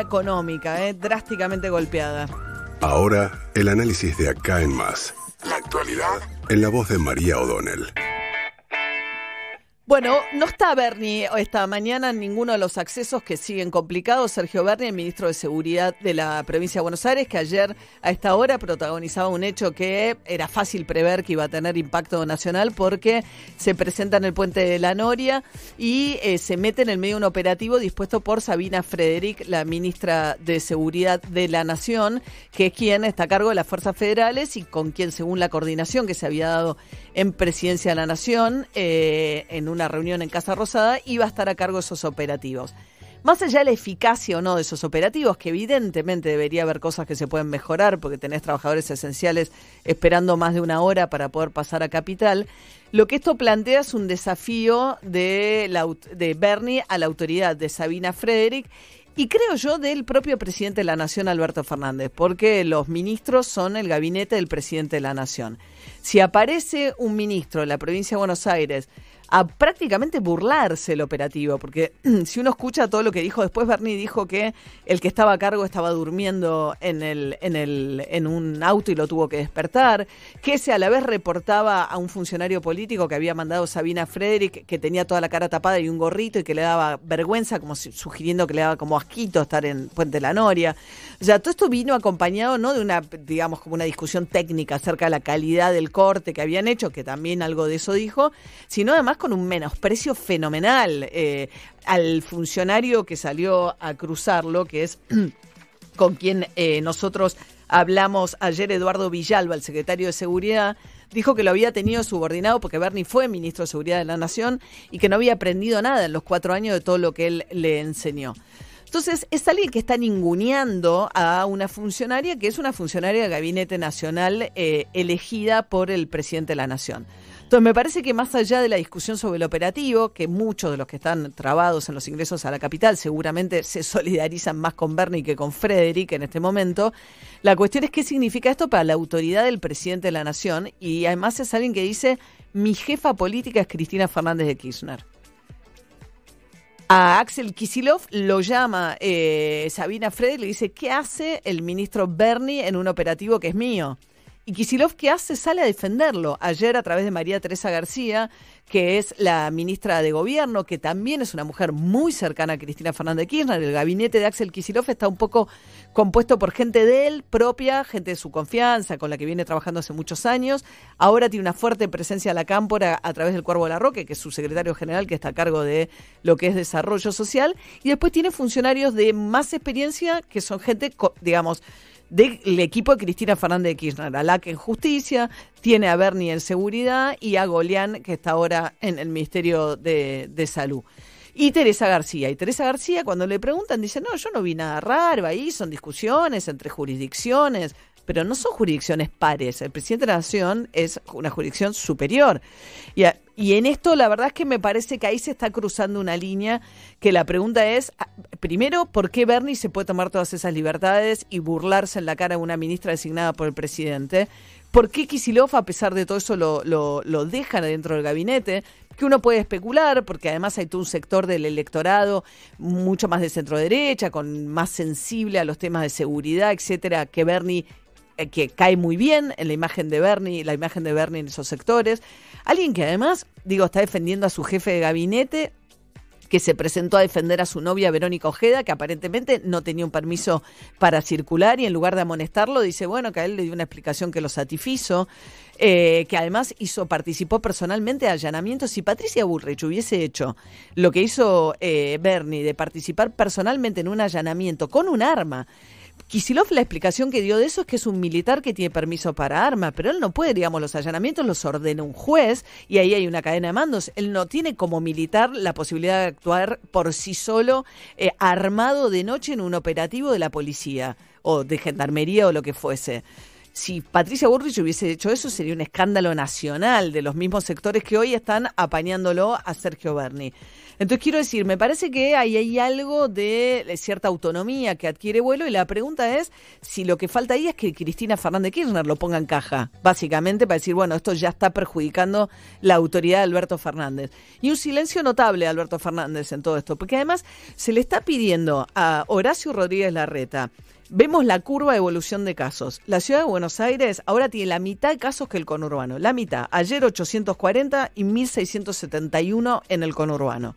económica, eh, drásticamente golpeada. Ahora, el análisis de acá en más. La actualidad en la voz de María O'Donnell. Bueno, no está Bernie esta mañana en ninguno de los accesos que siguen complicados. Sergio Bernie, el ministro de Seguridad de la provincia de Buenos Aires, que ayer a esta hora protagonizaba un hecho que era fácil prever que iba a tener impacto nacional porque se presenta en el puente de la Noria y eh, se mete en el medio un operativo dispuesto por Sabina Frederick, la ministra de Seguridad de la Nación, que es quien está a cargo de las fuerzas federales y con quien, según la coordinación que se había dado en Presidencia de la Nación, eh, en un una reunión en Casa Rosada, iba a estar a cargo de esos operativos. Más allá de la eficacia o no de esos operativos, que evidentemente debería haber cosas que se pueden mejorar porque tenés trabajadores esenciales esperando más de una hora para poder pasar a Capital, lo que esto plantea es un desafío de, la, de Bernie a la autoridad de Sabina Frederick y creo yo del propio presidente de la Nación, Alberto Fernández, porque los ministros son el gabinete del presidente de la Nación. Si aparece un ministro de la provincia de Buenos Aires a prácticamente burlarse el operativo, porque si uno escucha todo lo que dijo después, Bernie dijo que el que estaba a cargo estaba durmiendo en, el, en, el, en un auto y lo tuvo que despertar, que ese a la vez reportaba a un funcionario político que había mandado Sabina Frederick, que tenía toda la cara tapada y un gorrito y que le daba vergüenza, como sugiriendo que le daba como asquito estar en Puente La Noria. O sea, todo esto vino acompañado no de una, digamos, como una discusión técnica acerca de la calidad del corte que habían hecho, que también algo de eso dijo, sino además con un menosprecio fenomenal eh, al funcionario que salió a cruzarlo, que es con quien eh, nosotros hablamos ayer, Eduardo Villalba, el secretario de Seguridad, dijo que lo había tenido subordinado porque Bernie fue ministro de Seguridad de la Nación y que no había aprendido nada en los cuatro años de todo lo que él le enseñó. Entonces, es alguien que está ninguneando a una funcionaria que es una funcionaria del Gabinete Nacional eh, elegida por el presidente de la Nación. Entonces, me parece que más allá de la discusión sobre el operativo, que muchos de los que están trabados en los ingresos a la capital seguramente se solidarizan más con Bernie que con Frederick en este momento, la cuestión es qué significa esto para la autoridad del presidente de la Nación y además es alguien que dice, mi jefa política es Cristina Fernández de Kirchner. A Axel Kisilov lo llama eh, Sabina Frederick y le dice, ¿qué hace el ministro Bernie en un operativo que es mío? Y Kisilov, ¿qué hace? Sale a defenderlo. Ayer, a través de María Teresa García, que es la ministra de Gobierno, que también es una mujer muy cercana a Cristina Fernández de Kirchner. El gabinete de Axel Kisilov está un poco compuesto por gente de él propia, gente de su confianza, con la que viene trabajando hace muchos años. Ahora tiene una fuerte presencia en la cámpora a través del Cuervo de la Roque, que es su secretario general, que está a cargo de lo que es desarrollo social. Y después tiene funcionarios de más experiencia, que son gente, digamos, del equipo de Cristina Fernández de Kirchner, a la que en justicia, tiene a Bernie en seguridad y a Golián, que está ahora en el Ministerio de, de Salud. Y Teresa García. Y Teresa García, cuando le preguntan, dice, no, yo no vi nada raro ahí, son discusiones entre jurisdicciones, pero no son jurisdicciones pares. El presidente de la Nación es una jurisdicción superior. Y, y en esto la verdad es que me parece que ahí se está cruzando una línea que la pregunta es, ah, primero, ¿por qué Bernie se puede tomar todas esas libertades y burlarse en la cara de una ministra designada por el presidente? ¿Por qué Kisilov, a pesar de todo eso, lo, lo, lo dejan dentro del gabinete? que uno puede especular, porque además hay todo un sector del electorado mucho más de centro derecha, con más sensible a los temas de seguridad, etcétera, que Bernie que cae muy bien en la imagen de Bernie, la imagen de Bernie en esos sectores. Alguien que además, digo, está defendiendo a su jefe de gabinete, que se presentó a defender a su novia Verónica Ojeda, que aparentemente no tenía un permiso para circular y en lugar de amonestarlo dice, bueno, que a él le dio una explicación que lo satisfizo, eh, que además hizo, participó personalmente de allanamientos. Si Patricia Bullrich hubiese hecho lo que hizo eh, Bernie de participar personalmente en un allanamiento con un arma, Kisilov la explicación que dio de eso es que es un militar que tiene permiso para arma, pero él no puede, digamos, los allanamientos los ordena un juez y ahí hay una cadena de mandos. Él no tiene como militar la posibilidad de actuar por sí solo eh, armado de noche en un operativo de la policía o de gendarmería o lo que fuese si Patricia Burrich hubiese hecho eso, sería un escándalo nacional de los mismos sectores que hoy están apañándolo a Sergio Berni. Entonces quiero decir, me parece que ahí hay algo de cierta autonomía que adquiere vuelo y la pregunta es si lo que falta ahí es que Cristina Fernández Kirchner lo ponga en caja, básicamente para decir, bueno, esto ya está perjudicando la autoridad de Alberto Fernández. Y un silencio notable de Alberto Fernández en todo esto, porque además se le está pidiendo a Horacio Rodríguez Larreta, Vemos la curva de evolución de casos. La ciudad de Buenos Aires ahora tiene la mitad de casos que el conurbano. La mitad. Ayer 840 y 1671 en el conurbano.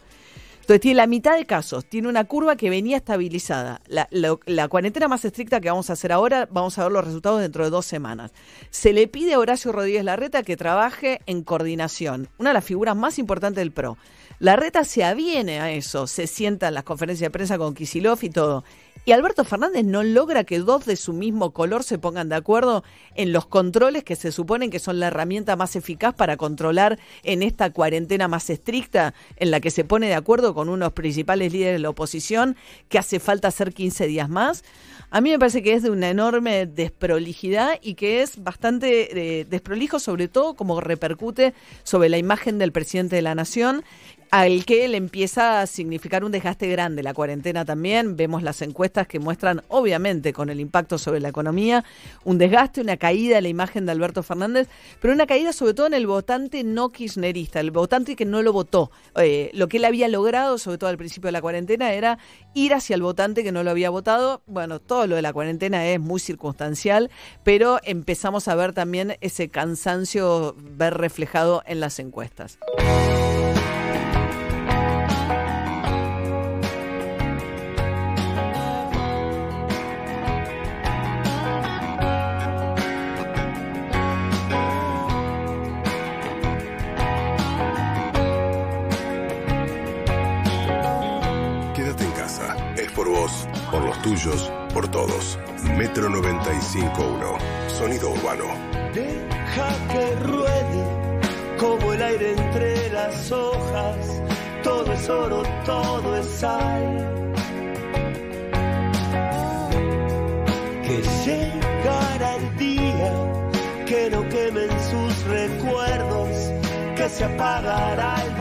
Entonces tiene la mitad de casos, tiene una curva que venía estabilizada. La, la, cuarentena más estricta que vamos a hacer ahora, vamos a ver los resultados dentro de dos semanas. Se le pide a Horacio Rodríguez Larreta que trabaje en coordinación, una de las figuras más importantes del PRO. Larreta se aviene a eso, se sienta en las conferencias de prensa con Kisilov y todo. Y Alberto Fernández no logra que dos de su mismo color se pongan de acuerdo en los controles que se suponen que son la herramienta más eficaz para controlar en esta cuarentena más estricta, en la que se pone de acuerdo con unos principales líderes de la oposición, que hace falta hacer 15 días más. A mí me parece que es de una enorme desprolijidad y que es bastante eh, desprolijo, sobre todo como repercute sobre la imagen del presidente de la Nación al que le empieza a significar un desgaste grande la cuarentena también. Vemos las encuestas que muestran, obviamente, con el impacto sobre la economía, un desgaste, una caída de la imagen de Alberto Fernández, pero una caída sobre todo en el votante no kirchnerista, el votante que no lo votó. Eh, lo que él había logrado, sobre todo al principio de la cuarentena, era ir hacia el votante que no lo había votado. Bueno, todo lo de la cuarentena es muy circunstancial, pero empezamos a ver también ese cansancio ver reflejado en las encuestas. Tuyos, por todos. Metro 95.1, sonido urbano. Deja que ruede como el aire entre las hojas. Todo es oro, todo es sal. Que llegará el día que no quemen sus recuerdos, que se apagará el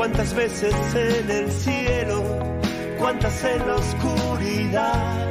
Cuántas veces en el cielo, cuántas en la oscuridad.